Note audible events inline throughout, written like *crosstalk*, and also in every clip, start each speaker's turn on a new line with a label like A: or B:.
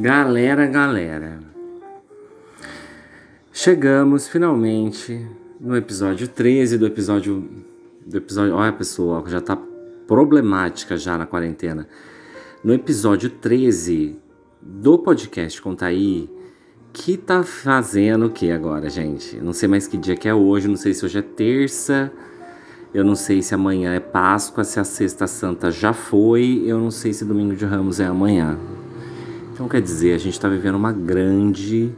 A: Galera, galera. Chegamos finalmente no episódio 13 do episódio do episódio, olha pessoal, já tá problemática já na quarentena. No episódio 13 do podcast Contaí, que tá fazendo o que agora, gente? Não sei mais que dia que é hoje, não sei se hoje é terça, eu não sei se amanhã é Páscoa, se a Sexta Santa já foi, eu não sei se Domingo de Ramos é amanhã. Então quer dizer, a gente está vivendo uma grande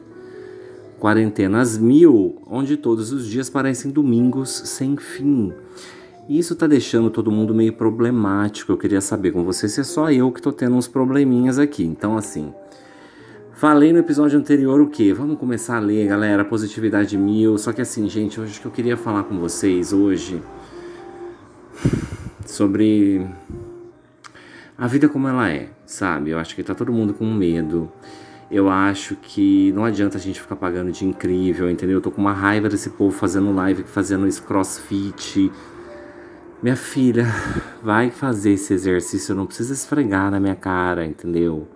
A: quarentena às mil, onde todos os dias parecem domingos sem fim. E isso tá deixando todo mundo meio problemático. Eu queria saber com você se é só eu que tô tendo uns probleminhas aqui. Então, assim, falei no episódio anterior o que? Vamos começar a ler, galera. Positividade mil. Só que, assim, gente, hoje que eu queria falar com vocês hoje sobre a vida como ela é, sabe? Eu acho que tá todo mundo com medo. Eu acho que não adianta a gente ficar pagando de incrível, entendeu? Eu tô com uma raiva desse povo fazendo live, fazendo esse crossfit. Minha filha, vai fazer esse exercício, não precisa esfregar na minha cara, entendeu?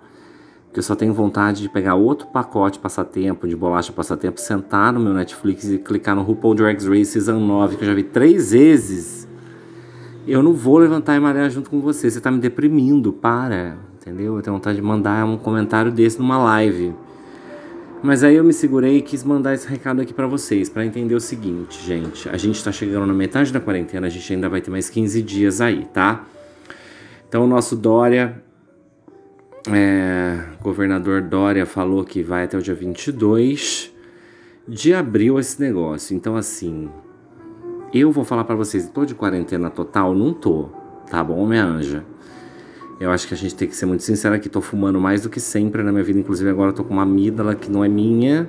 A: Porque eu só tenho vontade de pegar outro pacote passatempo, de bolacha passatempo, sentar no meu Netflix e clicar no RuPaul Drag Race Season 9, que eu já vi três vezes eu não vou levantar e marear junto com você. Você tá me deprimindo, para. Entendeu? Eu tenho vontade de mandar um comentário desse numa live. Mas aí eu me segurei e quis mandar esse recado aqui para vocês, para entender o seguinte, gente. A gente tá chegando na metade da quarentena, a gente ainda vai ter mais 15 dias aí, tá? Então o nosso Dória, é, governador Dória falou que vai até o dia 22 de abril esse negócio. Então assim, eu vou falar para vocês, tô de quarentena total? Não tô, tá bom, minha anja? Eu acho que a gente tem que ser muito sincero aqui. Tô fumando mais do que sempre na minha vida. Inclusive agora tô com uma amígdala que não é minha,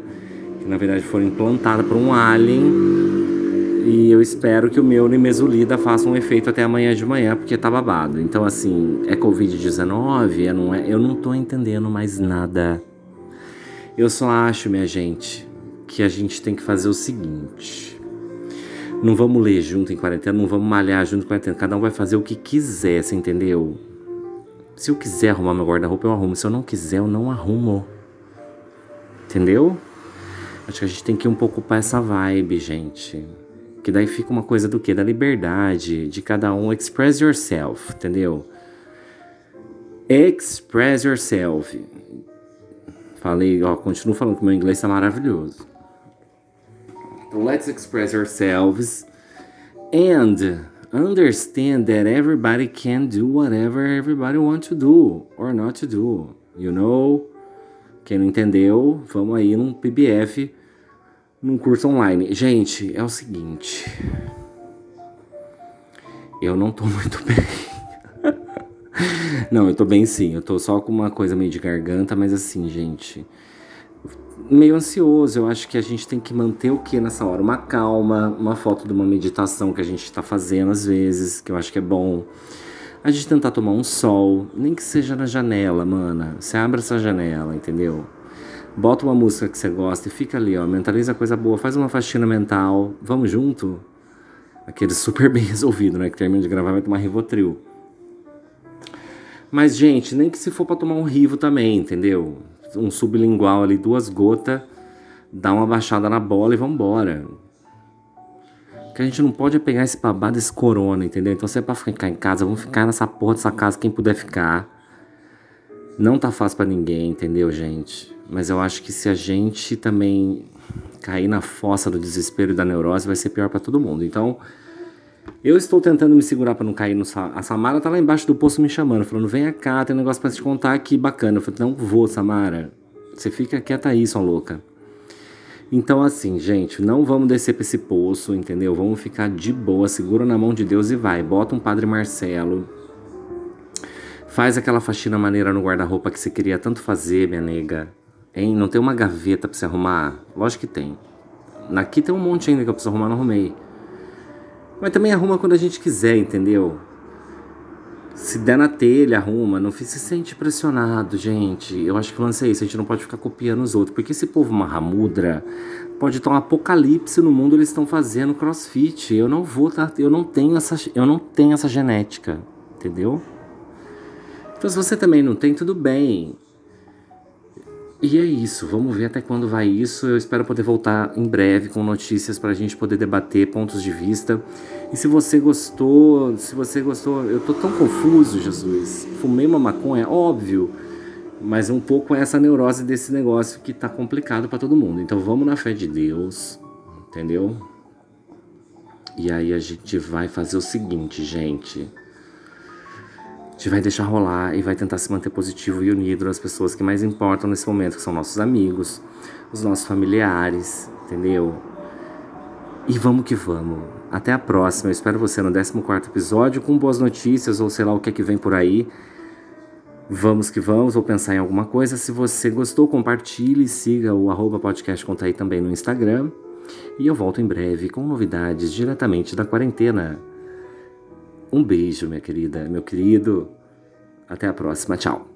A: que na verdade foi implantada por um alien. E eu espero que o meu nimesulida faça um efeito até amanhã de manhã, porque tá babado. Então, assim, é Covid-19? É, é? Eu não tô entendendo mais nada. Eu só acho, minha gente, que a gente tem que fazer o seguinte. Não vamos ler junto em quarentena, não vamos malhar junto em quarentena. Cada um vai fazer o que quiser, você entendeu? Se eu quiser arrumar meu guarda-roupa, eu arrumo. Se eu não quiser, eu não arrumo. Entendeu? Acho que a gente tem que um pouco para essa vibe, gente. Que daí fica uma coisa do quê? Da liberdade de cada um. Express yourself, entendeu? Express yourself. Falei, ó, continuo falando que meu inglês tá maravilhoso. Let's express ourselves and understand that everybody can do whatever everybody wants to do or not to do. You know? Quem não entendeu, vamos aí num PBF, num curso online. Gente, é o seguinte. Eu não tô *laughs* muito bem. não, eu tô bem sim. Eu tô só com uma coisa meio de garganta, mas assim, gente meio ansioso. Eu acho que a gente tem que manter o que nessa hora? Uma calma, uma foto de uma meditação que a gente está fazendo às vezes, que eu acho que é bom. A gente tentar tomar um sol, nem que seja na janela, mana. Você abre essa janela, entendeu? Bota uma música que você gosta e fica ali, ó. Mentaliza coisa boa, faz uma faxina mental. Vamos junto? Aquele super bem *laughs* resolvido, né? Que termina de gravar vai tomar Rivotril. Mas, gente, nem que se for pra tomar um rivo também, entendeu? Um sublingual ali, duas gotas, dá uma baixada na bola e vambora. O que a gente não pode pegar esse babado desse corona, entendeu? Então se é pra ficar em casa, vamos ficar nessa porra dessa casa quem puder ficar. Não tá fácil para ninguém, entendeu, gente? Mas eu acho que se a gente também cair na fossa do desespero e da neurose, vai ser pior para todo mundo. Então, eu estou tentando me segurar para não cair no. A Samara tá lá embaixo do poço me chamando, falando: vem cá, tem um negócio para te contar aqui bacana. Eu falei: não vou, Samara. Você fica quieta aí, sua louca. Então, assim, gente, não vamos descer pra esse poço, entendeu? Vamos ficar de boa, segura na mão de Deus e vai. Bota um Padre Marcelo. Faz aquela faxina maneira no guarda-roupa que você queria tanto fazer, minha nega. Hein? Não tem uma gaveta pra você arrumar? Lógico que tem. Aqui tem um monte ainda que eu preciso arrumar, não arrumei. Mas também arruma quando a gente quiser, entendeu? Se der na telha, arruma. Não se sente pressionado, gente. Eu acho que o lance é isso. A gente não pode ficar copiando os outros. Porque esse povo Mahamudra pode estar um apocalipse no mundo. Eles estão fazendo crossfit. Eu não vou, tá? Eu não tenho essa, eu não tenho essa genética. Entendeu? Então, se você também não tem, tudo bem. E é isso, vamos ver até quando vai isso. Eu espero poder voltar em breve com notícias para a gente poder debater pontos de vista. E se você gostou, se você gostou, eu tô tão confuso, Jesus. Fumei uma maconha, óbvio, mas um pouco essa neurose desse negócio que tá complicado para todo mundo. Então vamos na fé de Deus, entendeu? E aí a gente vai fazer o seguinte, gente gente vai deixar rolar e vai tentar se manter positivo e unido nas pessoas que mais importam nesse momento, que são nossos amigos, os nossos familiares, entendeu? E vamos que vamos. Até a próxima. Eu espero você no 14 episódio com boas notícias ou sei lá o que é que vem por aí. Vamos que vamos, vou pensar em alguma coisa. Se você gostou, compartilhe, siga o arroba podcast Contaí também no Instagram. E eu volto em breve com novidades diretamente da quarentena. Um beijo, minha querida, meu querido. Até a próxima. Tchau.